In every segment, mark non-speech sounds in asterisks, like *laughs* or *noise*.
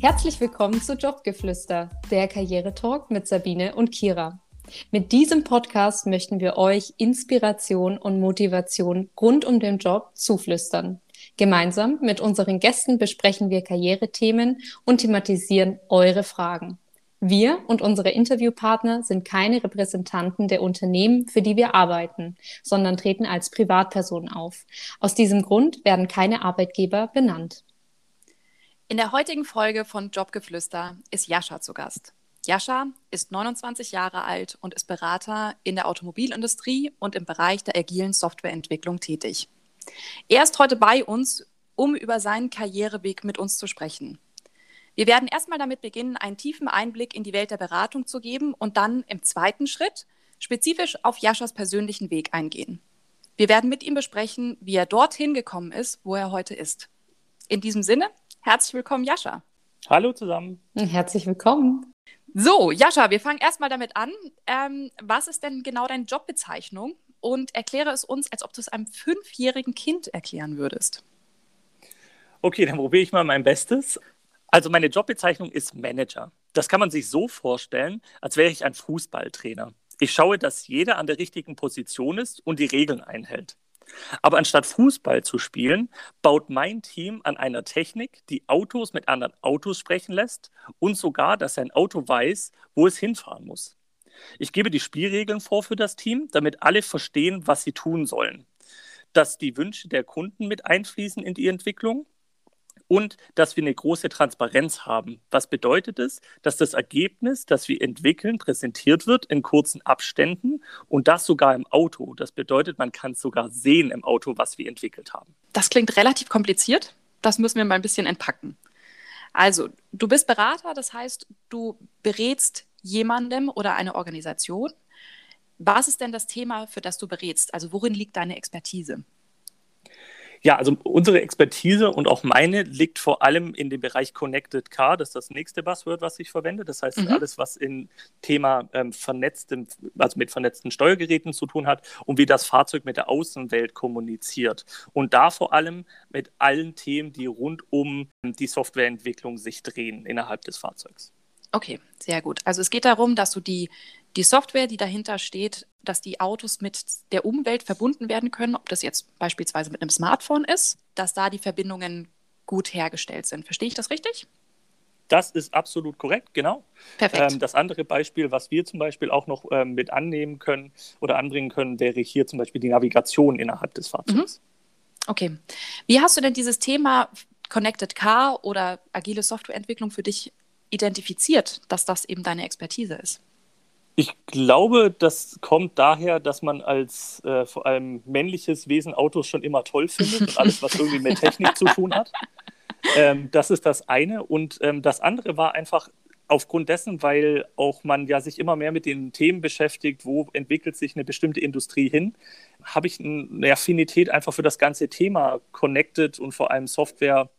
Herzlich willkommen zu Jobgeflüster, der Karrieretalk mit Sabine und Kira. Mit diesem Podcast möchten wir euch Inspiration und Motivation rund um den Job zuflüstern. Gemeinsam mit unseren Gästen besprechen wir Karrierethemen und thematisieren eure Fragen. Wir und unsere Interviewpartner sind keine Repräsentanten der Unternehmen, für die wir arbeiten, sondern treten als Privatpersonen auf. Aus diesem Grund werden keine Arbeitgeber benannt. In der heutigen Folge von Jobgeflüster ist Jascha zu Gast. Jascha ist 29 Jahre alt und ist Berater in der Automobilindustrie und im Bereich der agilen Softwareentwicklung tätig. Er ist heute bei uns, um über seinen Karriereweg mit uns zu sprechen. Wir werden erstmal damit beginnen, einen tiefen Einblick in die Welt der Beratung zu geben und dann im zweiten Schritt spezifisch auf Jaschas persönlichen Weg eingehen. Wir werden mit ihm besprechen, wie er dorthin gekommen ist, wo er heute ist. In diesem Sinne, Herzlich willkommen, Jascha. Hallo zusammen. Herzlich willkommen. So, Jascha, wir fangen erstmal damit an. Ähm, was ist denn genau deine Jobbezeichnung? Und erkläre es uns, als ob du es einem fünfjährigen Kind erklären würdest. Okay, dann probiere ich mal mein Bestes. Also meine Jobbezeichnung ist Manager. Das kann man sich so vorstellen, als wäre ich ein Fußballtrainer. Ich schaue, dass jeder an der richtigen Position ist und die Regeln einhält. Aber anstatt Fußball zu spielen, baut mein Team an einer Technik, die Autos mit anderen Autos sprechen lässt und sogar, dass ein Auto weiß, wo es hinfahren muss. Ich gebe die Spielregeln vor für das Team, damit alle verstehen, was sie tun sollen. Dass die Wünsche der Kunden mit einfließen in die Entwicklung und dass wir eine große Transparenz haben. Was bedeutet es? Dass das Ergebnis, das wir entwickeln, präsentiert wird in kurzen Abständen und das sogar im Auto. Das bedeutet, man kann sogar sehen im Auto, was wir entwickelt haben. Das klingt relativ kompliziert. Das müssen wir mal ein bisschen entpacken. Also, du bist Berater, das heißt, du berätst jemandem oder eine Organisation. Was ist denn das Thema, für das du berätst? Also, worin liegt deine Expertise? Ja, also unsere Expertise und auch meine liegt vor allem in dem Bereich Connected Car. Das ist das nächste Buzzword, was ich verwende. Das heißt, mhm. alles, was in Thema ähm, vernetztem, also mit vernetzten Steuergeräten zu tun hat und wie das Fahrzeug mit der Außenwelt kommuniziert. Und da vor allem mit allen Themen, die rund um die Softwareentwicklung sich drehen innerhalb des Fahrzeugs. Okay, sehr gut. Also es geht darum, dass du die, die Software, die dahinter steht, dass die Autos mit der Umwelt verbunden werden können, ob das jetzt beispielsweise mit einem Smartphone ist, dass da die Verbindungen gut hergestellt sind. Verstehe ich das richtig? Das ist absolut korrekt, genau. Perfekt. Ähm, das andere Beispiel, was wir zum Beispiel auch noch ähm, mit annehmen können oder anbringen können, wäre hier zum Beispiel die Navigation innerhalb des Fahrzeugs. Mhm. Okay. Wie hast du denn dieses Thema Connected Car oder agile Softwareentwicklung für dich identifiziert, dass das eben deine Expertise ist? Ich glaube, das kommt daher, dass man als äh, vor allem männliches Wesen Autos schon immer toll findet und alles, was irgendwie mit Technik zu tun hat. Ähm, das ist das eine. Und ähm, das andere war einfach aufgrund dessen, weil auch man ja sich immer mehr mit den Themen beschäftigt, wo entwickelt sich eine bestimmte Industrie hin, habe ich eine Affinität einfach für das ganze Thema Connected und vor allem Software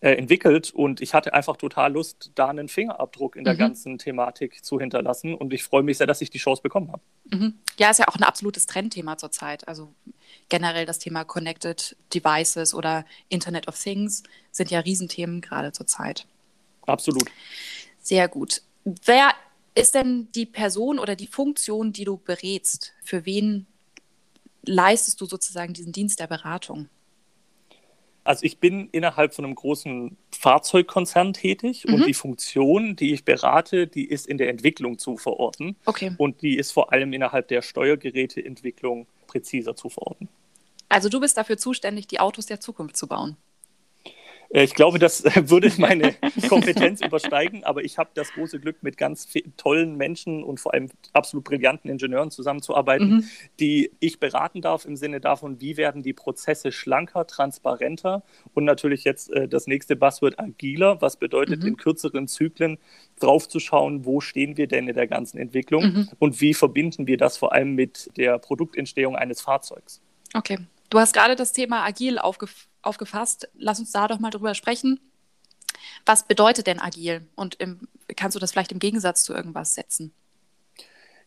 äh, entwickelt und ich hatte einfach total Lust, da einen Fingerabdruck in der mhm. ganzen Thematik zu hinterlassen und ich freue mich sehr, dass ich die Chance bekommen habe. Mhm. Ja, ist ja auch ein absolutes Trendthema zurzeit. Also generell das Thema Connected Devices oder Internet of Things sind ja Riesenthemen gerade zurzeit. Absolut. Sehr gut. Wer ist denn die Person oder die Funktion, die du berätst? Für wen leistest du sozusagen diesen Dienst der Beratung? Also ich bin innerhalb von einem großen Fahrzeugkonzern tätig mhm. und die Funktion, die ich berate, die ist in der Entwicklung zu verorten. Okay. Und die ist vor allem innerhalb der Steuergeräteentwicklung präziser zu verorten. Also du bist dafür zuständig, die Autos der Zukunft zu bauen. Äh, ich glaube, das würde meine *laughs* Kompetenz übersteigen, aber ich habe das große Glück, mit ganz tollen Menschen und vor allem absolut brillanten Ingenieuren zusammenzuarbeiten, mhm. die ich beraten darf im Sinne davon, wie werden die Prozesse schlanker, transparenter und natürlich jetzt äh, das nächste Buzzword agiler, was bedeutet, mhm. in kürzeren Zyklen draufzuschauen, wo stehen wir denn in der ganzen Entwicklung mhm. und wie verbinden wir das vor allem mit der Produktentstehung eines Fahrzeugs. Okay. Du hast gerade das Thema agil aufgef aufgefasst. Lass uns da doch mal drüber sprechen. Was bedeutet denn agil? Und im, kannst du das vielleicht im Gegensatz zu irgendwas setzen?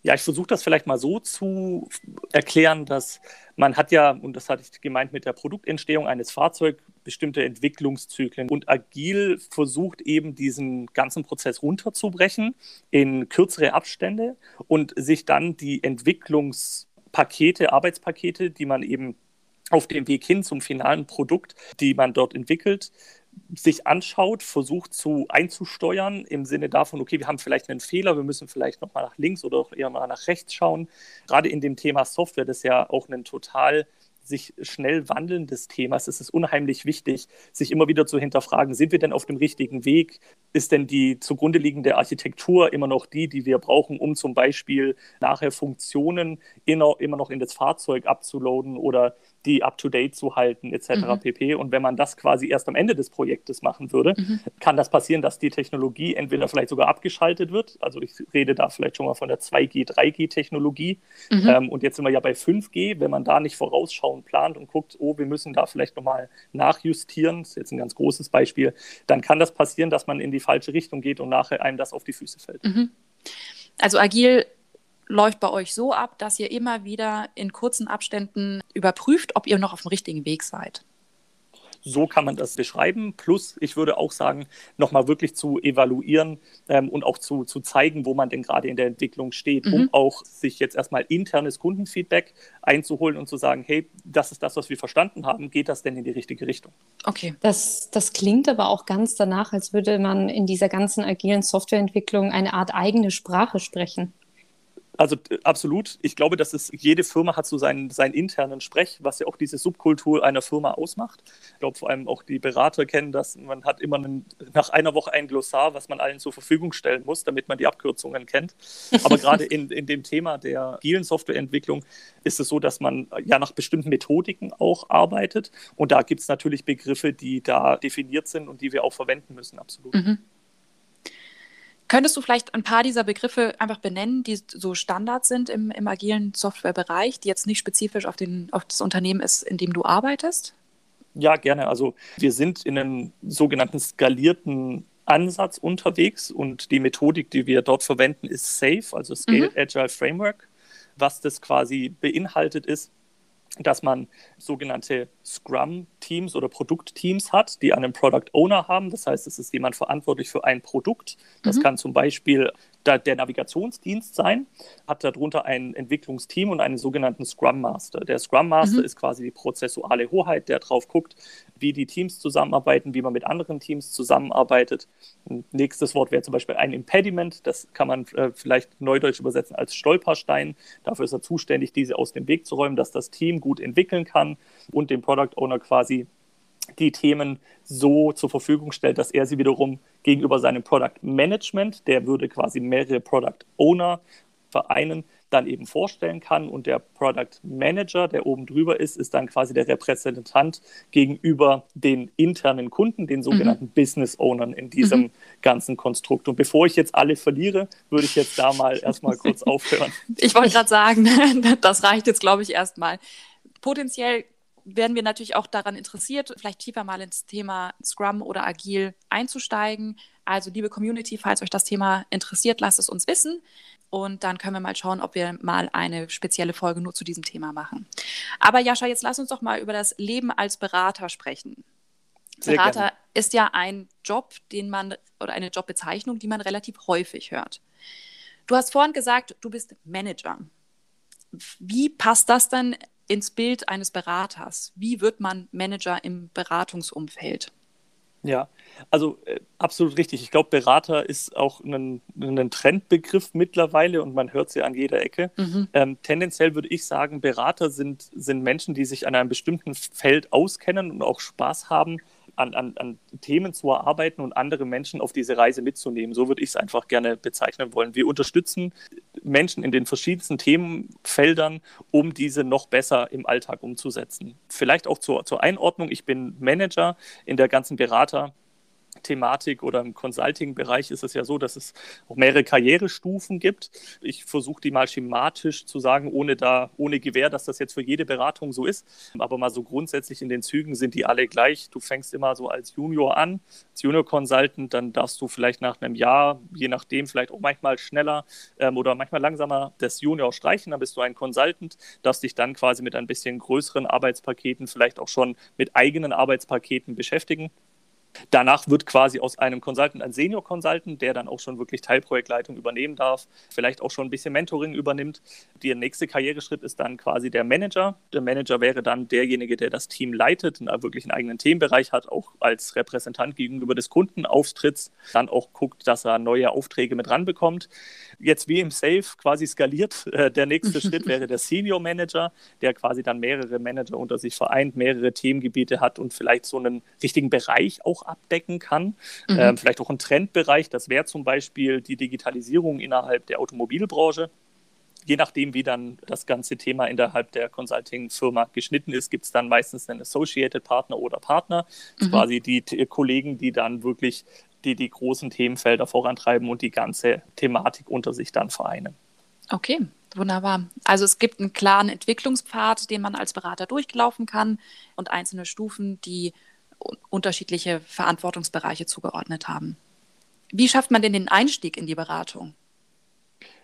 Ja, ich versuche das vielleicht mal so zu erklären, dass man hat ja, und das hatte ich gemeint mit der Produktentstehung eines Fahrzeugs, bestimmte Entwicklungszyklen. Und Agil versucht eben diesen ganzen Prozess runterzubrechen in kürzere Abstände und sich dann die Entwicklungspakete, Arbeitspakete, die man eben auf dem Weg hin zum finalen Produkt, die man dort entwickelt, sich anschaut, versucht zu einzusteuern im Sinne davon, okay, wir haben vielleicht einen Fehler, wir müssen vielleicht nochmal nach links oder auch eher mal nach rechts schauen. Gerade in dem Thema Software, das ja auch ein total sich schnell wandelndes Themas ist es unheimlich wichtig, sich immer wieder zu hinterfragen, sind wir denn auf dem richtigen Weg? Ist denn die zugrunde liegende Architektur immer noch die, die wir brauchen, um zum Beispiel nachher Funktionen immer noch in das Fahrzeug abzuladen oder die up-to-date zu halten, etc. Mhm. pp. Und wenn man das quasi erst am Ende des Projektes machen würde, mhm. kann das passieren, dass die Technologie entweder vielleicht sogar abgeschaltet wird. Also ich rede da vielleicht schon mal von der 2G, 3G-Technologie. Mhm. Ähm, und jetzt sind wir ja bei 5G. Wenn man da nicht vorausschauend plant und guckt, oh, wir müssen da vielleicht nochmal nachjustieren, das ist jetzt ein ganz großes Beispiel, dann kann das passieren, dass man in die falsche Richtung geht und nachher einem das auf die Füße fällt. Mhm. Also agil läuft bei euch so ab, dass ihr immer wieder in kurzen Abständen überprüft, ob ihr noch auf dem richtigen Weg seid. So kann man das beschreiben. Plus, ich würde auch sagen, nochmal wirklich zu evaluieren ähm, und auch zu, zu zeigen, wo man denn gerade in der Entwicklung steht, mhm. um auch sich jetzt erstmal internes Kundenfeedback einzuholen und zu sagen, hey, das ist das, was wir verstanden haben. Geht das denn in die richtige Richtung? Okay. Das, das klingt aber auch ganz danach, als würde man in dieser ganzen agilen Softwareentwicklung eine Art eigene Sprache sprechen. Also absolut. Ich glaube, dass es jede Firma hat so seinen, seinen internen Sprech, was ja auch diese Subkultur einer Firma ausmacht. Ich glaube, vor allem auch die Berater kennen das. Man hat immer einen, nach einer Woche ein Glossar, was man allen zur Verfügung stellen muss, damit man die Abkürzungen kennt. Aber *laughs* gerade in, in dem Thema der agilen Softwareentwicklung ist es so, dass man ja nach bestimmten Methodiken auch arbeitet. Und da gibt es natürlich Begriffe, die da definiert sind und die wir auch verwenden müssen, absolut. Mhm. Könntest du vielleicht ein paar dieser Begriffe einfach benennen, die so Standard sind im, im agilen Softwarebereich, die jetzt nicht spezifisch auf, den, auf das Unternehmen ist, in dem du arbeitest? Ja, gerne. Also wir sind in einem sogenannten skalierten Ansatz unterwegs und die Methodik, die wir dort verwenden, ist SAFE, also Scale mhm. Agile Framework. Was das quasi beinhaltet ist, dass man sogenannte Scrum-Teams oder Produktteams hat, die einen Product Owner haben. Das heißt, es ist jemand verantwortlich für ein Produkt. Das mhm. kann zum Beispiel der Navigationsdienst sein, hat darunter ein Entwicklungsteam und einen sogenannten Scrum Master. Der Scrum Master mhm. ist quasi die prozessuale Hoheit, der drauf guckt, wie die Teams zusammenarbeiten, wie man mit anderen Teams zusammenarbeitet. Ein nächstes Wort wäre zum Beispiel ein Impediment. Das kann man äh, vielleicht neudeutsch übersetzen als Stolperstein. Dafür ist er zuständig, diese aus dem Weg zu räumen, dass das Team gut entwickeln kann und dem Product Owner quasi die Themen so zur Verfügung stellt, dass er sie wiederum gegenüber seinem Product Management, der würde quasi mehrere Product Owner vereinen, dann eben vorstellen kann. Und der Product Manager, der oben drüber ist, ist dann quasi der Repräsentant gegenüber den internen Kunden, den sogenannten mhm. Business Ownern in diesem mhm. ganzen Konstrukt. Und bevor ich jetzt alle verliere, würde ich jetzt da mal *laughs* erstmal kurz aufhören. Ich wollte gerade sagen, *laughs* das reicht jetzt, glaube ich, erstmal. Potenziell werden wir natürlich auch daran interessiert, vielleicht tiefer mal ins Thema Scrum oder Agil einzusteigen. Also, liebe Community, falls euch das Thema interessiert, lasst es uns wissen. Und dann können wir mal schauen, ob wir mal eine spezielle Folge nur zu diesem Thema machen. Aber Jascha, jetzt lass uns doch mal über das Leben als Berater sprechen. Sehr Berater gerne. ist ja ein Job, den man oder eine Jobbezeichnung, die man relativ häufig hört. Du hast vorhin gesagt, du bist Manager. Wie passt das dann ins Bild eines Beraters? Wie wird man Manager im Beratungsumfeld? Ja, also äh, absolut richtig. Ich glaube, Berater ist auch ein, ein, Trendbegriff mittlerweile und man hört sie an jeder Ecke. Mhm. Ähm, tendenziell würde ich sagen, Berater sind, sind Menschen, die sich an einem bestimmten Feld auskennen und auch Spaß haben, an, an, an Themen zu erarbeiten und andere Menschen auf diese Reise mitzunehmen. So würde ich es einfach gerne bezeichnen wollen. Wir unterstützen Menschen in den verschiedensten Themenfeldern, um diese noch besser im Alltag umzusetzen. Vielleicht auch zur, zur Einordnung. Ich bin Manager in der ganzen Berater. Thematik oder im Consulting-Bereich ist es ja so, dass es auch mehrere Karrierestufen gibt. Ich versuche die mal schematisch zu sagen, ohne da, ohne Gewähr, dass das jetzt für jede Beratung so ist. Aber mal so grundsätzlich in den Zügen sind die alle gleich. Du fängst immer so als Junior an, als Junior Consultant, dann darfst du vielleicht nach einem Jahr, je nachdem, vielleicht auch manchmal schneller ähm, oder manchmal langsamer das Junior streichen, dann bist du ein Consultant, darfst dich dann quasi mit ein bisschen größeren Arbeitspaketen, vielleicht auch schon mit eigenen Arbeitspaketen beschäftigen. Danach wird quasi aus einem Consultant ein Senior Consultant, der dann auch schon wirklich Teilprojektleitung übernehmen darf, vielleicht auch schon ein bisschen Mentoring übernimmt. Der nächste Karriereschritt ist dann quasi der Manager. Der Manager wäre dann derjenige, der das Team leitet, und wirklich einen eigenen Themenbereich hat, auch als Repräsentant gegenüber des Kunden auftritt, dann auch guckt, dass er neue Aufträge mit ranbekommt. Jetzt wie im Safe quasi skaliert. Äh, der nächste *laughs* Schritt wäre der Senior Manager, der quasi dann mehrere Manager unter sich vereint, mehrere Themengebiete hat und vielleicht so einen richtigen Bereich auch abdecken kann. Mhm. Ähm, vielleicht auch ein Trendbereich, das wäre zum Beispiel die Digitalisierung innerhalb der Automobilbranche. Je nachdem, wie dann das ganze Thema innerhalb der Consulting-Firma geschnitten ist, gibt es dann meistens einen Associated Partner oder Partner, mhm. quasi die Kollegen, die dann wirklich die, die großen Themenfelder vorantreiben und die ganze Thematik unter sich dann vereinen. Okay, wunderbar. Also es gibt einen klaren Entwicklungspfad, den man als Berater durchlaufen kann und einzelne Stufen, die unterschiedliche Verantwortungsbereiche zugeordnet haben. Wie schafft man denn den Einstieg in die Beratung?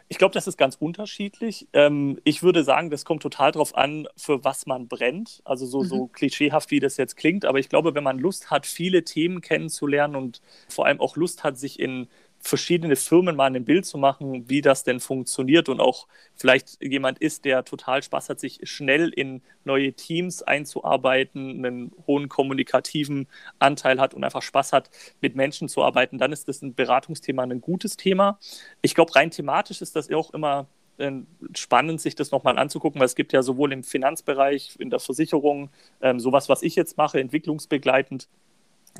Ich glaube, das ist ganz unterschiedlich. Ähm, ich würde sagen, das kommt total darauf an, für was man brennt. Also so, mhm. so klischeehaft, wie das jetzt klingt. Aber ich glaube, wenn man Lust hat, viele Themen kennenzulernen und vor allem auch Lust hat, sich in verschiedene Firmen mal ein Bild zu machen, wie das denn funktioniert und auch vielleicht jemand ist, der total Spaß hat, sich schnell in neue Teams einzuarbeiten, einen hohen kommunikativen Anteil hat und einfach Spaß hat, mit Menschen zu arbeiten, dann ist das ein Beratungsthema ein gutes Thema. Ich glaube, rein thematisch ist das auch immer äh, spannend, sich das nochmal anzugucken, weil es gibt ja sowohl im Finanzbereich, in der Versicherung, ähm, sowas, was ich jetzt mache, entwicklungsbegleitend,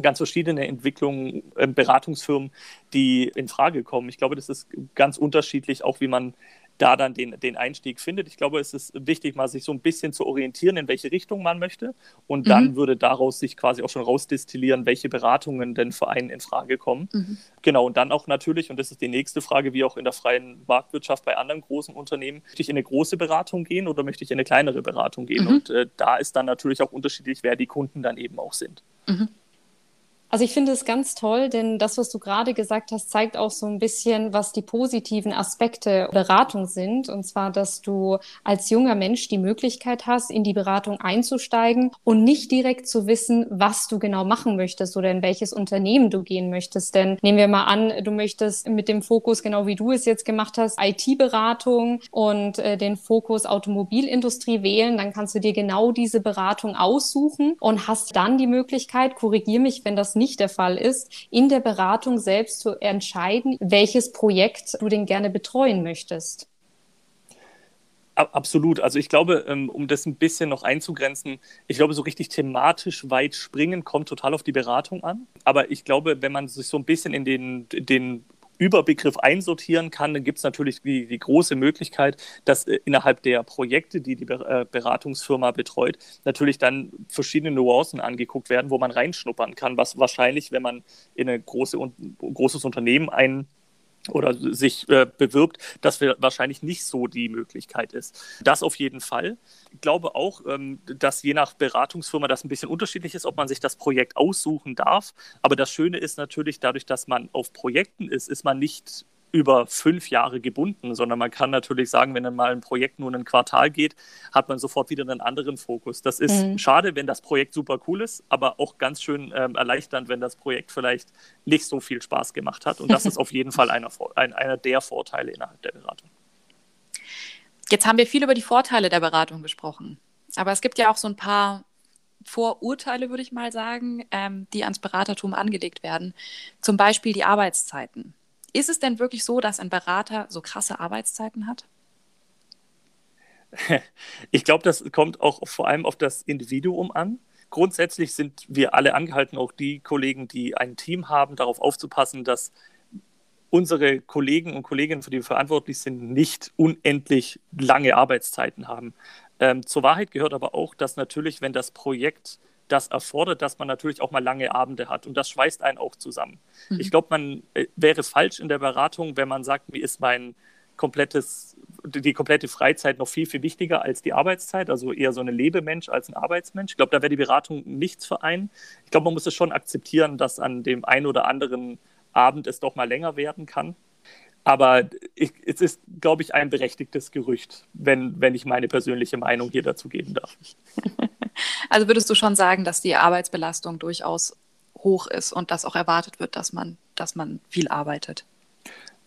ganz verschiedene Entwicklungen, äh, Beratungsfirmen, die in Frage kommen. Ich glaube, das ist ganz unterschiedlich, auch wie man da dann den, den Einstieg findet. Ich glaube, es ist wichtig, mal sich so ein bisschen zu orientieren, in welche Richtung man möchte. Und dann mhm. würde daraus sich quasi auch schon rausdestillieren, welche Beratungen denn für einen in Frage kommen. Mhm. Genau, und dann auch natürlich, und das ist die nächste Frage, wie auch in der freien Marktwirtschaft bei anderen großen Unternehmen, möchte ich in eine große Beratung gehen oder möchte ich in eine kleinere Beratung gehen? Mhm. Und äh, da ist dann natürlich auch unterschiedlich, wer die Kunden dann eben auch sind. Also ich finde es ganz toll, denn das, was du gerade gesagt hast, zeigt auch so ein bisschen, was die positiven Aspekte Beratung sind. Und zwar, dass du als junger Mensch die Möglichkeit hast, in die Beratung einzusteigen und nicht direkt zu wissen, was du genau machen möchtest oder in welches Unternehmen du gehen möchtest. Denn nehmen wir mal an, du möchtest mit dem Fokus, genau wie du es jetzt gemacht hast, IT-Beratung und äh, den Fokus Automobilindustrie wählen, dann kannst du dir genau diese Beratung aussuchen und hast dann die Möglichkeit, korrigier mich, wenn das nicht der Fall ist, in der Beratung selbst zu entscheiden, welches Projekt du denn gerne betreuen möchtest. Absolut. Also ich glaube, ähm, um das ein bisschen noch einzugrenzen, ich glaube, so richtig thematisch weit springen kommt total auf die Beratung an. Aber ich glaube, wenn man sich so ein bisschen in den, den Überbegriff einsortieren kann, dann gibt es natürlich die, die, große Möglichkeit, dass äh, innerhalb der Projekte, die die äh, Beratungsfirma betreut, natürlich dann verschiedene Nuancen angeguckt werden, wo man reinschnuppern kann, was wahrscheinlich, wenn man in ein große, großes Unternehmen ein oder sich äh, bewirbt, dass wahrscheinlich nicht so die Möglichkeit ist. Das auf jeden Fall. Ich glaube auch, ähm, dass je nach Beratungsfirma das ein bisschen unterschiedlich ist, ob man sich das Projekt aussuchen darf. Aber das Schöne ist natürlich, dadurch, dass man auf Projekten ist, ist man nicht über fünf Jahre gebunden, sondern man kann natürlich sagen, wenn dann mal ein Projekt nur ein Quartal geht, hat man sofort wieder einen anderen Fokus. Das ist mhm. schade, wenn das Projekt super cool ist, aber auch ganz schön ähm, erleichternd, wenn das Projekt vielleicht nicht so viel Spaß gemacht hat. Und das *laughs* ist auf jeden Fall einer, ein, einer der Vorteile innerhalb der Beratung. Jetzt haben wir viel über die Vorteile der Beratung gesprochen. Aber es gibt ja auch so ein paar Vorurteile, würde ich mal sagen, ähm, die ans Beratertum angelegt werden. Zum Beispiel die Arbeitszeiten. Ist es denn wirklich so, dass ein Berater so krasse Arbeitszeiten hat? *laughs* Ich glaube, das kommt auch vor allem auf das Individuum an. Grundsätzlich sind wir alle angehalten, auch die Kollegen, die ein Team haben, darauf aufzupassen, dass unsere Kollegen und Kolleginnen, für die wir verantwortlich sind, nicht unendlich lange Arbeitszeiten haben. Ähm, zur Wahrheit gehört aber auch, dass natürlich, wenn das Projekt das erfordert, dass man natürlich auch mal lange Abende hat und das schweißt einen auch zusammen. Mhm. Ich glaube, man äh, wäre falsch in der Beratung, wenn man sagt, mir ist mein komplettes, die komplette Freizeit noch viel, viel wichtiger als die Arbeitszeit, also eher so ein Lebemensch als ein Arbeitsmensch. Ich glaube, da wäre die Beratung nichts für einen. Ich glaube, man muss es schon akzeptieren, dass an dem einen oder anderen Abend es doch mal länger werden kann. Aber ich, es ist, glaube ich, ein berechtigtes Gerücht, wenn, wenn ich meine persönliche Meinung hier dazu geben darf. *laughs* *laughs* Also würdest du schon sagen, dass die Arbeitsbelastung durchaus hoch ist und dass auch erwartet wird, dass man, dass man viel arbeitet?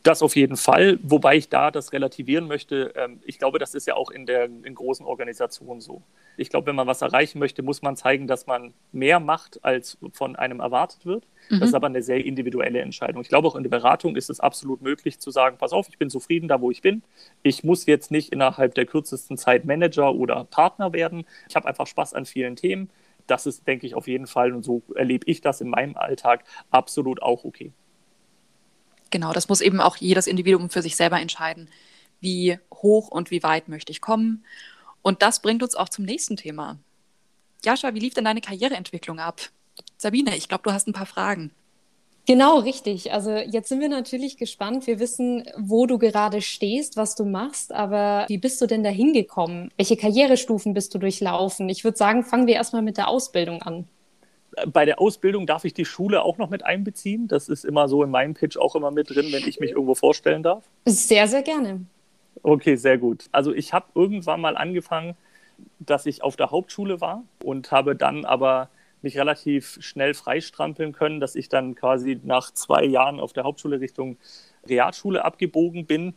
Das auf jeden Fall, wobei ich da das relativieren möchte. Ähm, ich glaube, das ist ja auch in der in großen Organisationen so. Ich glaube, wenn man was erreichen möchte, muss man zeigen, dass man mehr macht, als von einem erwartet wird. Mhm. Das ist aber eine sehr individuelle Entscheidung. Ich glaube, auch in der Beratung ist es absolut möglich zu sagen, pass auf, ich bin zufrieden da, wo ich bin. Ich muss jetzt nicht innerhalb der kürzesten Zeit Manager oder Partner werden. Ich habe einfach Spaß an vielen Themen. Das ist, denke ich, auf jeden Fall, und so erlebe ich das in meinem Alltag, absolut auch okay. Genau, das muss eben auch jedes Individuum für sich selber entscheiden, wie hoch und wie weit möchte ich kommen. Und das bringt uns auch zum nächsten Thema. Jascha, wie lief denn deine Karriereentwicklung ab? Sabine, ich glaube, du hast ein paar Fragen. Genau, richtig. Also jetzt sind wir natürlich gespannt. Wir wissen, wo du gerade stehst, was du machst, aber wie bist du denn da hingekommen? Welche Karrierestufen bist du durchlaufen? Ich würde sagen, fangen wir erstmal mit der Ausbildung an bei der Ausbildung darf ich die Schule auch noch mit einbeziehen. Das ist immer so in meinem Pitch auch immer mit drin, wenn ich mich irgendwo vorstellen darf. Sehr, sehr gerne. Okay, sehr gut. Also ich habe irgendwann mal angefangen, dass ich auf der Hauptschule war und habe dann aber mich relativ schnell freistrampeln können, dass ich dann quasi nach zwei Jahren auf der Hauptschule Richtung Realschule abgebogen bin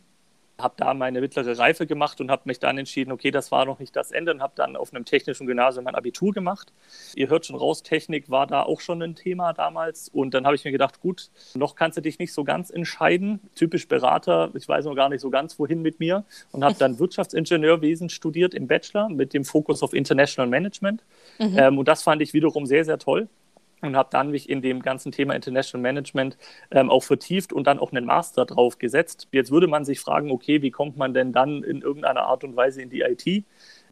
habe da meine mittlere Reife gemacht und habe mich dann entschieden, okay, das war noch nicht das Ende und habe dann auf einem technischen Gymnasium mein Abitur gemacht. Ihr hört schon raus, Technik war da auch schon ein Thema damals und dann habe ich mir gedacht, gut, noch kannst du dich nicht so ganz entscheiden. Typisch Berater, ich weiß noch gar nicht so ganz, wohin mit mir und habe dann *laughs* Wirtschaftsingenieurwesen studiert im Bachelor mit dem Fokus auf International Management. Mhm. Ähm, und das fand ich wiederum sehr, sehr toll und habe dann mich in dem ganzen Thema International Management ähm, auch vertieft und dann auch einen Master drauf gesetzt. Jetzt würde man sich fragen, okay, wie kommt man denn dann in irgendeiner Art und Weise in die IT?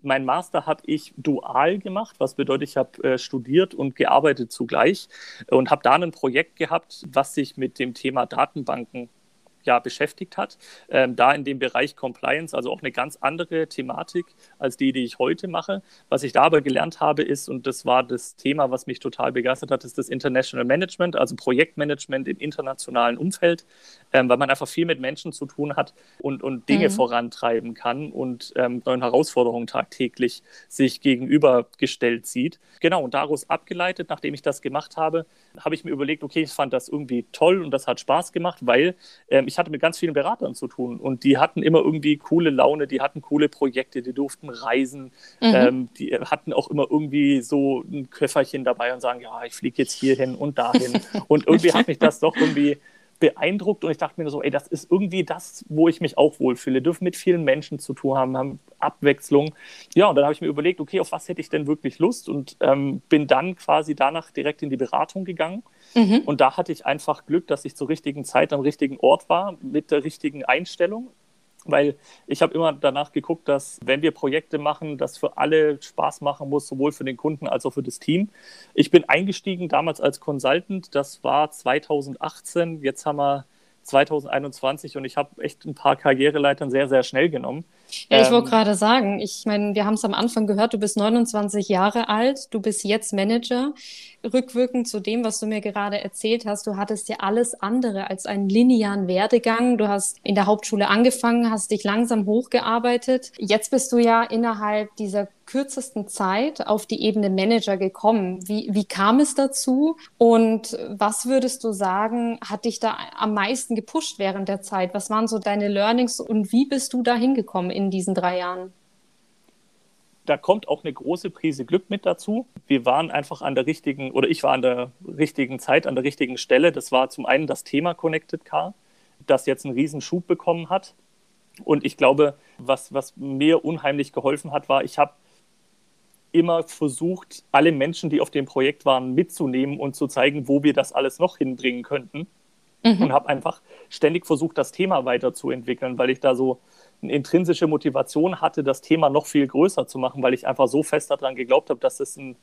Mein Master habe ich dual gemacht, was bedeutet, ich habe äh, studiert und gearbeitet zugleich und habe da ein Projekt gehabt, was sich mit dem Thema Datenbanken ja, beschäftigt hat. Ähm, da in dem Bereich Compliance, also auch eine ganz andere Thematik als die, die ich heute mache. Was ich da aber gelernt habe, ist, und das war das Thema, was mich total begeistert hat, ist das International Management, also Projektmanagement im internationalen Umfeld, ähm, weil man einfach viel mit Menschen zu tun hat und, und Dinge mhm. vorantreiben kann und ähm, neuen Herausforderungen tagtäglich sich gegenübergestellt sieht. Genau, und daraus abgeleitet, nachdem ich das gemacht habe, habe ich mir überlegt, okay, ich fand das irgendwie toll und das hat Spaß gemacht, weil ähm, ich hatte mit ganz vielen Beratern zu tun und die hatten immer irgendwie coole Laune, die hatten coole Projekte, die durften reisen, mhm. ähm, die hatten auch immer irgendwie so ein Köfferchen dabei und sagen, ja, ich fliege jetzt hierhin und dahin. *laughs* und irgendwie hat mich das doch irgendwie beeindruckt und ich dachte mir so, ey, das ist irgendwie das, wo ich mich auch wohlfühle. Dürfen mit vielen Menschen zu tun haben, haben Abwechslung. Ja, und dann habe ich mir überlegt, okay, auf was hätte ich denn wirklich Lust und ähm, bin dann quasi danach direkt in die Beratung gegangen. Mhm. Und da hatte ich einfach Glück, dass ich zur richtigen Zeit am richtigen Ort war, mit der richtigen Einstellung weil ich habe immer danach geguckt, dass wenn wir Projekte machen, das für alle Spaß machen muss, sowohl für den Kunden als auch für das Team. Ich bin eingestiegen damals als Consultant, das war 2018, jetzt haben wir 2021 und ich habe echt ein paar Karriereleitern sehr, sehr schnell genommen. Ja, ich ähm, wollte gerade sagen, ich meine, wir haben es am Anfang gehört, du bist 29 Jahre alt, du bist jetzt Manager. Rückwirkend zu dem, was du mir gerade erzählt hast, du hattest ja alles andere als einen linearen Werdegang. Du hast in der Hauptschule angefangen, hast dich langsam hochgearbeitet. Jetzt bist du ja innerhalb dieser kürzesten Zeit auf die Ebene Manager gekommen. Wie, wie kam es dazu? Und was würdest du sagen, hat dich da am meisten gepusht während der Zeit? Was waren so deine Learnings und wie bist du da hingekommen in diesen drei Jahren? da kommt auch eine große Prise Glück mit dazu. Wir waren einfach an der richtigen, oder ich war an der richtigen Zeit, an der richtigen Stelle. Das war zum einen das Thema Connected Car, das jetzt einen riesen Schub bekommen hat. Und ich glaube, was, was mir unheimlich geholfen hat, war, ich habe immer versucht, alle Menschen, die auf dem Projekt waren, mitzunehmen und zu zeigen, wo wir das alles noch hinbringen könnten. Mhm. Und habe einfach ständig versucht, das Thema weiterzuentwickeln, weil ich da so eine intrinsische Motivation hatte, das Thema noch viel größer zu machen, weil ich einfach so fest daran geglaubt habe, dass es ein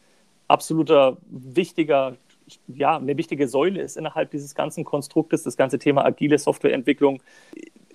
absoluter wichtiger, ja, eine wichtige Säule ist innerhalb dieses ganzen Konstruktes, das ganze Thema agile Softwareentwicklung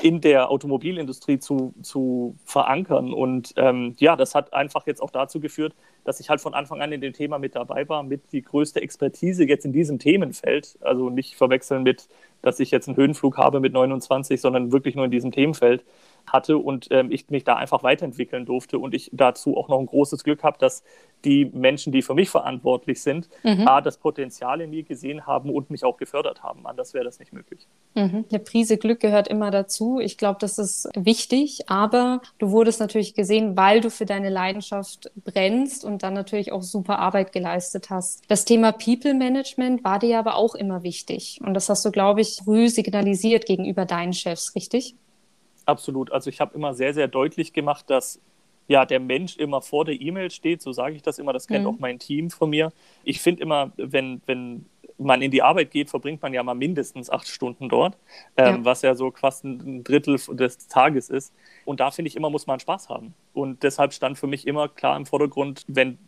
in der Automobilindustrie zu, zu verankern. Und ähm, ja, das hat einfach jetzt auch dazu geführt, dass ich halt von Anfang an in dem Thema mit dabei war, mit die größte Expertise jetzt in diesem Themenfeld. Also nicht verwechseln mit, dass ich jetzt einen Höhenflug habe mit 29, sondern wirklich nur in diesem Themenfeld hatte und ähm, ich mich da einfach weiterentwickeln durfte und ich dazu auch noch ein großes Glück habe, dass die Menschen, die für mich verantwortlich sind, mhm. A, das Potenzial in mir gesehen haben und mich auch gefördert haben. Anders wäre das nicht möglich. Mhm. Eine Prise Glück gehört immer dazu. Ich glaube, das ist wichtig, aber du wurdest natürlich gesehen, weil du für deine Leidenschaft brennst und dann natürlich auch super Arbeit geleistet hast. Das Thema People Management war dir aber auch immer wichtig und das hast du, glaube ich, früh signalisiert gegenüber deinen Chefs, richtig? Absolut. Also ich habe immer sehr, sehr deutlich gemacht, dass ja, der Mensch immer vor der E-Mail steht, so sage ich das immer, das kennt mhm. auch mein Team von mir. Ich finde immer, wenn, wenn man in die Arbeit geht, verbringt man ja mal mindestens acht Stunden dort, ähm, ja. was ja so quasi ein Drittel des Tages ist. Und da finde ich immer, muss man Spaß haben. Und deshalb stand für mich immer klar im Vordergrund, wenn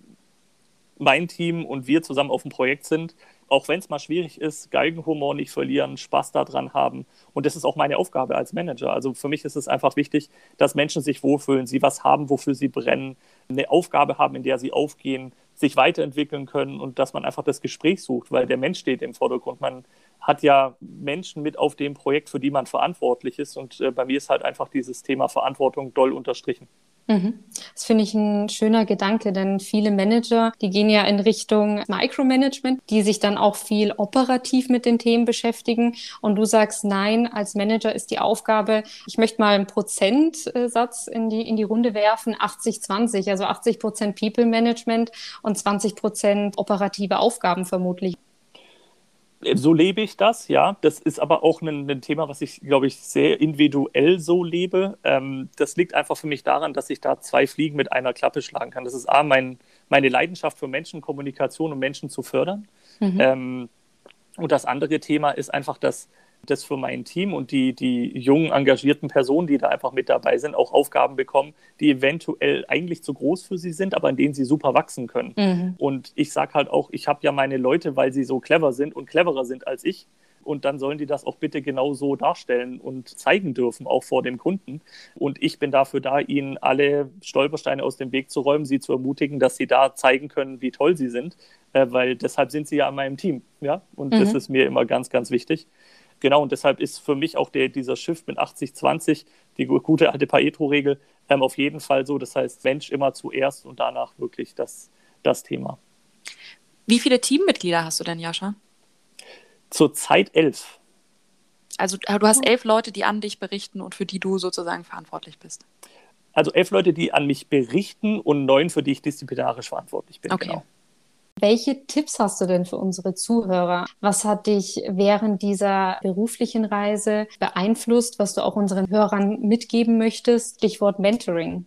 mein Team und wir zusammen auf dem Projekt sind, auch wenn es mal schwierig ist, Geigenhumor nicht verlieren, Spaß daran haben. Und das ist auch meine Aufgabe als Manager. Also für mich ist es einfach wichtig, dass Menschen sich wohlfühlen, sie was haben, wofür sie brennen, eine Aufgabe haben, in der sie aufgehen, sich weiterentwickeln können und dass man einfach das Gespräch sucht, weil der Mensch steht im Vordergrund. Man hat ja Menschen mit auf dem Projekt, für die man verantwortlich ist. Und äh, bei mir ist halt einfach dieses Thema Verantwortung doll unterstrichen. Mhm. Das finde ich ein schöner Gedanke, denn viele Manager, die gehen ja in Richtung Micromanagement, die sich dann auch viel operativ mit den Themen beschäftigen. Und du sagst, nein, als Manager ist die Aufgabe, ich möchte mal einen Prozentsatz in die, in die Runde werfen, 80-20, also 80 Prozent People Management und 20 Prozent operative Aufgaben vermutlich so lebe ich das, ja. Das ist aber auch ein, ein Thema, was ich, glaube ich, sehr individuell so lebe. Ähm, das liegt einfach für mich daran, dass ich da zwei Fliegen mit einer Klappe schlagen kann. Das ist A, mein, meine Leidenschaft für Menschenkommunikation und Menschen zu fördern. Mhm. Ähm, und das andere Thema ist einfach, dass das für mein Team und die, die jungen, engagierten Personen, die da einfach mit dabei sind, auch Aufgaben bekommen, die eventuell eigentlich zu groß für sie sind, aber in denen sie super wachsen können. Mhm. Und ich sage halt auch, ich habe ja meine Leute, weil sie so clever sind und cleverer sind als ich. Und dann sollen die das auch bitte genau so darstellen und zeigen dürfen, auch vor dem Kunden. Und ich bin dafür da, ihnen alle Stolpersteine aus dem Weg zu räumen, sie zu ermutigen, dass sie da zeigen können, wie toll sie sind, äh, weil deshalb sind sie ja in meinem Team. Ja? Und mhm. das ist mir immer ganz, ganz wichtig. Genau, und deshalb ist für mich auch der, dieser Shift mit 80-20, die gute alte Paetro-Regel, ähm, auf jeden Fall so. Das heißt, Mensch immer zuerst und danach wirklich das, das Thema. Wie viele Teammitglieder hast du denn, Jascha? Zurzeit elf. Also äh, du hast elf Leute, die an dich berichten und für die du sozusagen verantwortlich bist. Also elf Leute, die an mich berichten und neun, für die ich disziplinarisch verantwortlich bin. Okay. Genau. Welche Tipps hast du denn für unsere Zuhörer? Was hat dich während dieser beruflichen Reise beeinflusst, was du auch unseren Hörern mitgeben möchtest? Stichwort Mentoring.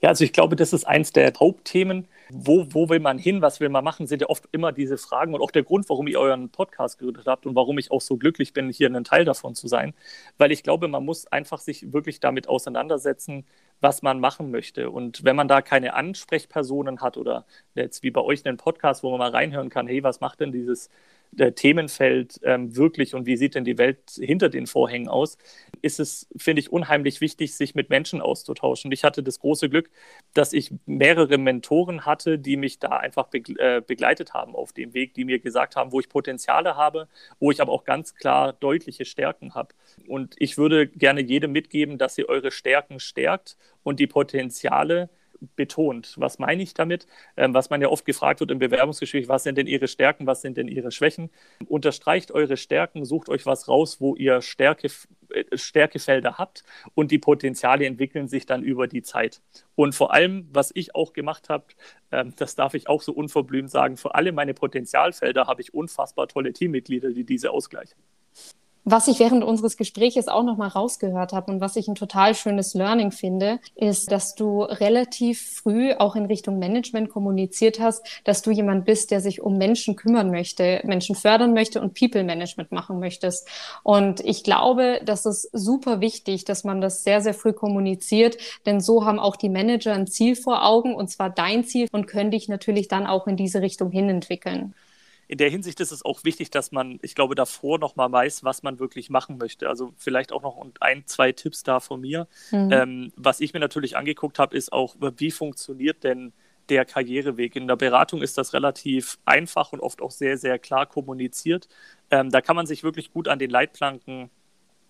Ja, also ich glaube, das ist eins der Hauptthemen. Wo, wo will man hin? Was will man machen? Sind ja oft immer diese Fragen und auch der Grund, warum ihr euren Podcast gegründet habt und warum ich auch so glücklich bin, hier ein Teil davon zu sein. Weil ich glaube, man muss einfach sich wirklich damit auseinandersetzen, was man machen möchte. Und wenn man da keine Ansprechpersonen hat oder jetzt wie bei euch einen Podcast, wo man mal reinhören kann, hey, was macht denn dieses Themenfeld ähm, wirklich und wie sieht denn die Welt hinter den Vorhängen aus, ist es, finde ich, unheimlich wichtig, sich mit Menschen auszutauschen. Ich hatte das große Glück, dass ich mehrere Mentoren hatte, die mich da einfach äh, begleitet haben auf dem Weg, die mir gesagt haben, wo ich Potenziale habe, wo ich aber auch ganz klar deutliche Stärken habe. Und ich würde gerne jedem mitgeben, dass ihr eure Stärken stärkt und die Potenziale betont. Was meine ich damit? Ähm, was man ja oft gefragt wird im Bewerbungsgespräch, was sind denn Ihre Stärken, was sind denn Ihre Schwächen? Unterstreicht eure Stärken, sucht euch was raus, wo ihr Stärke, äh, Stärkefelder habt und die Potenziale entwickeln sich dann über die Zeit. Und vor allem, was ich auch gemacht habe, äh, das darf ich auch so unverblümt sagen, für alle meine Potenzialfelder habe ich unfassbar tolle Teammitglieder, die diese ausgleichen. Was ich während unseres Gesprächs auch noch mal rausgehört habe und was ich ein total schönes Learning finde, ist, dass du relativ früh auch in Richtung Management kommuniziert hast, dass du jemand bist, der sich um Menschen kümmern möchte, Menschen fördern möchte und People Management machen möchtest. Und ich glaube, das ist super wichtig, dass man das sehr, sehr früh kommuniziert, denn so haben auch die Manager ein Ziel vor Augen und zwar dein Ziel und können dich natürlich dann auch in diese Richtung hin entwickeln in der Hinsicht ist es auch wichtig, dass man, ich glaube, davor noch mal weiß, was man wirklich machen möchte. Also vielleicht auch noch ein, zwei Tipps da von mir. Mhm. Ähm, was ich mir natürlich angeguckt habe, ist auch, wie funktioniert denn der Karriereweg. In der Beratung ist das relativ einfach und oft auch sehr, sehr klar kommuniziert. Ähm, da kann man sich wirklich gut an den Leitplanken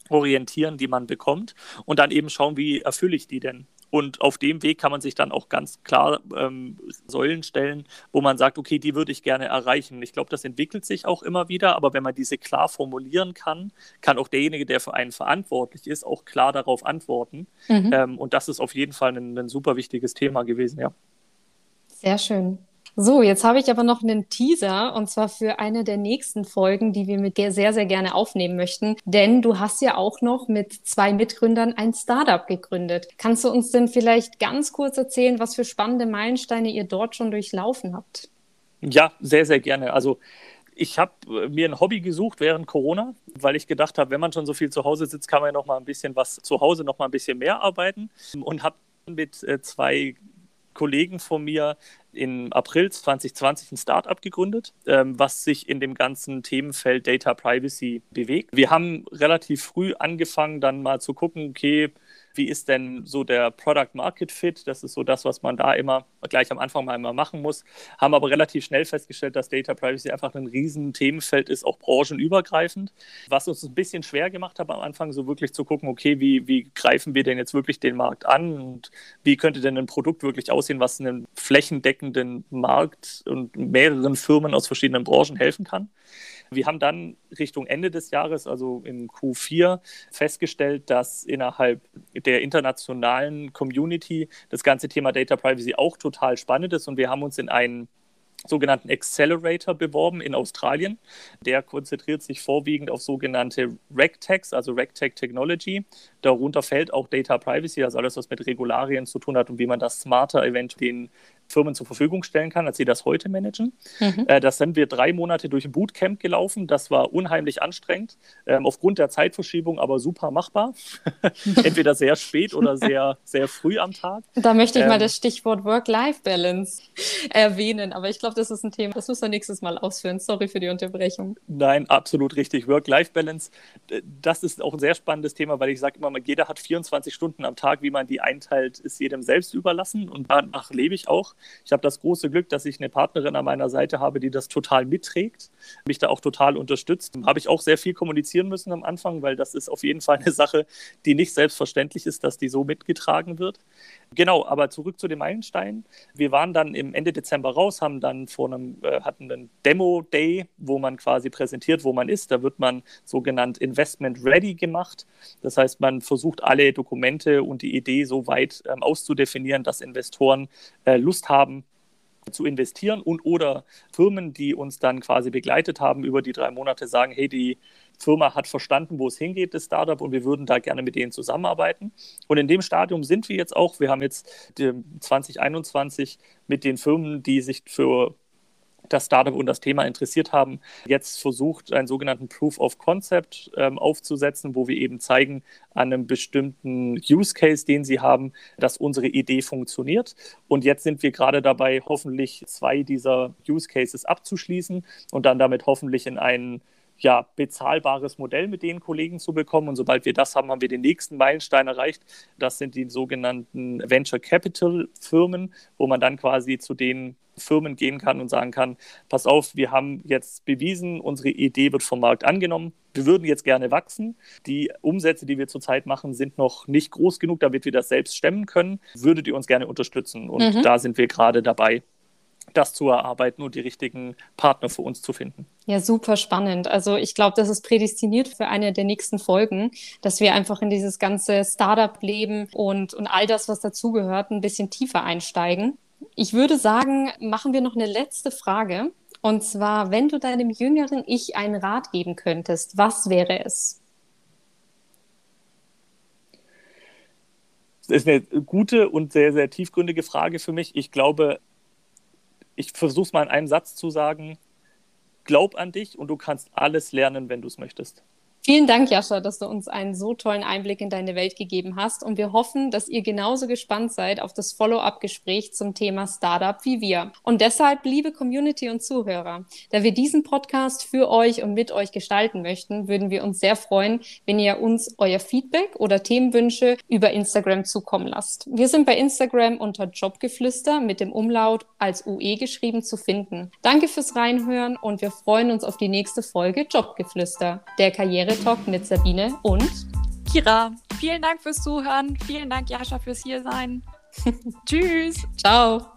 orientieren, die man bekommt und dann eben schauen, wie erfülle ich die denn. Und auf dem Weg kann man sich dann auch ganz klar ähm, Säulen stellen, wo man sagt, okay, die würde ich gerne erreichen. Ich glaube, das entwickelt sich auch immer wieder, aber wenn man diese klar formulieren kann, kann auch derjenige, der für einen verantwortlich ist, auch klar darauf antworten. Mhm. Ähm, und das ist auf jeden Fall ein, ein super wichtiges Thema gewesen, ja. Sehr schön. So, jetzt habe ich aber noch einen Teaser und zwar für eine der nächsten Folgen, die wir mit dir sehr, sehr gerne aufnehmen möchten. Denn du hast ja auch noch mit zwei Mitgründern ein Startup gegründet. Kannst du uns denn vielleicht ganz kurz erzählen, was für spannende Meilensteine ihr dort schon durchlaufen habt? Ja, sehr, sehr gerne. Also ich habe äh, mir ein Hobby gesucht während Corona, weil ich gedacht habe, wenn man schon so viel zu Hause sitzt, kann man ja noch mal ein bisschen was zu Hause noch mal ein bisschen mehr arbeiten und habe mit äh, zwei Kollegen von mir im April 2020 ein Startup gegründet, ähm, was sich in dem ganzen Themenfeld Data Privacy bewegt. Wir haben relativ früh angefangen, dann mal zu gucken, okay, wie ist denn so der Product Market Fit? Das ist so das, was man da immer gleich am Anfang mal immer machen muss. Haben aber relativ schnell festgestellt, dass Data Privacy einfach ein riesen Themenfeld ist, auch branchenübergreifend. Was uns ein bisschen schwer gemacht hat am Anfang, so wirklich zu gucken, okay, wie, wie greifen wir denn jetzt wirklich den Markt an und wie könnte denn ein Produkt wirklich aussehen, was einen flächendeckenden Markt und mehreren Firmen aus verschiedenen Branchen helfen kann. Wir haben dann Richtung Ende des Jahres, also im Q4, festgestellt, dass innerhalb der internationalen Community das ganze Thema Data Privacy auch total spannend ist und wir haben uns in einen sogenannten Accelerator beworben in Australien. Der konzentriert sich vorwiegend auf sogenannte RegTechs, also RegTech Technology. Darunter fällt auch Data Privacy, also alles, was mit Regularien zu tun hat und wie man das smarter eventuell den Firmen zur Verfügung stellen kann, als sie das heute managen. Mhm. Äh, das sind wir drei Monate durch ein Bootcamp gelaufen. Das war unheimlich anstrengend, ähm, aufgrund der Zeitverschiebung aber super machbar. *laughs* Entweder sehr spät oder sehr, sehr früh am Tag. Da möchte ich ähm, mal das Stichwort Work-Life-Balance erwähnen, aber ich glaube, das ist ein Thema, das müssen wir nächstes Mal ausführen. Sorry für die Unterbrechung. Nein, absolut richtig. Work-Life-Balance, das ist auch ein sehr spannendes Thema, weil ich sage immer, jeder hat 24 Stunden am Tag, wie man die einteilt, ist jedem selbst überlassen und danach lebe ich auch. Ich habe das große Glück, dass ich eine Partnerin an meiner Seite habe, die das total mitträgt, mich da auch total unterstützt. Habe ich auch sehr viel kommunizieren müssen am Anfang, weil das ist auf jeden Fall eine Sache, die nicht selbstverständlich ist, dass die so mitgetragen wird. Genau, aber zurück zu den Meilensteinen. Wir waren dann im Ende Dezember raus, haben dann vor einem, äh, hatten einen Demo-Day, wo man quasi präsentiert, wo man ist. Da wird man sogenannt Investment Ready gemacht. Das heißt, man versucht alle Dokumente und die Idee so weit ähm, auszudefinieren, dass Investoren äh, Lust haben, zu investieren und oder Firmen, die uns dann quasi begleitet haben über die drei Monate, sagen, hey, die Firma hat verstanden, wo es hingeht, das Startup, und wir würden da gerne mit denen zusammenarbeiten. Und in dem Stadium sind wir jetzt auch. Wir haben jetzt 2021 mit den Firmen, die sich für das Startup und das Thema interessiert haben, jetzt versucht, einen sogenannten Proof of Concept ähm, aufzusetzen, wo wir eben zeigen an einem bestimmten Use Case, den sie haben, dass unsere Idee funktioniert. Und jetzt sind wir gerade dabei, hoffentlich zwei dieser Use Cases abzuschließen und dann damit hoffentlich in einen ja, bezahlbares Modell mit den Kollegen zu bekommen. Und sobald wir das haben, haben wir den nächsten Meilenstein erreicht. Das sind die sogenannten Venture Capital Firmen, wo man dann quasi zu den Firmen gehen kann und sagen kann, pass auf, wir haben jetzt bewiesen, unsere Idee wird vom Markt angenommen. Wir würden jetzt gerne wachsen. Die Umsätze, die wir zurzeit machen, sind noch nicht groß genug, damit wir das selbst stemmen können. Würdet ihr uns gerne unterstützen? Und mhm. da sind wir gerade dabei das zu erarbeiten und die richtigen Partner für uns zu finden. Ja, super spannend. Also ich glaube, das ist prädestiniert für eine der nächsten Folgen, dass wir einfach in dieses ganze Startup-Leben und, und all das, was dazugehört, ein bisschen tiefer einsteigen. Ich würde sagen, machen wir noch eine letzte Frage. Und zwar, wenn du deinem jüngeren Ich einen Rat geben könntest, was wäre es? Das ist eine gute und sehr, sehr tiefgründige Frage für mich. Ich glaube, ich versuche es mal in einem Satz zu sagen. Glaub an dich und du kannst alles lernen, wenn du es möchtest. Vielen Dank, Jascha, dass du uns einen so tollen Einblick in deine Welt gegeben hast. Und wir hoffen, dass ihr genauso gespannt seid auf das Follow-up-Gespräch zum Thema Startup wie wir. Und deshalb, liebe Community und Zuhörer, da wir diesen Podcast für euch und mit euch gestalten möchten, würden wir uns sehr freuen, wenn ihr uns euer Feedback oder Themenwünsche über Instagram zukommen lasst. Wir sind bei Instagram unter Jobgeflüster mit dem Umlaut als UE geschrieben zu finden. Danke fürs Reinhören und wir freuen uns auf die nächste Folge Jobgeflüster, der Karriere Talk mit Sabine und Kira. Vielen Dank fürs Zuhören. Vielen Dank, Jascha, fürs Hiersein. *laughs* Tschüss. Ciao.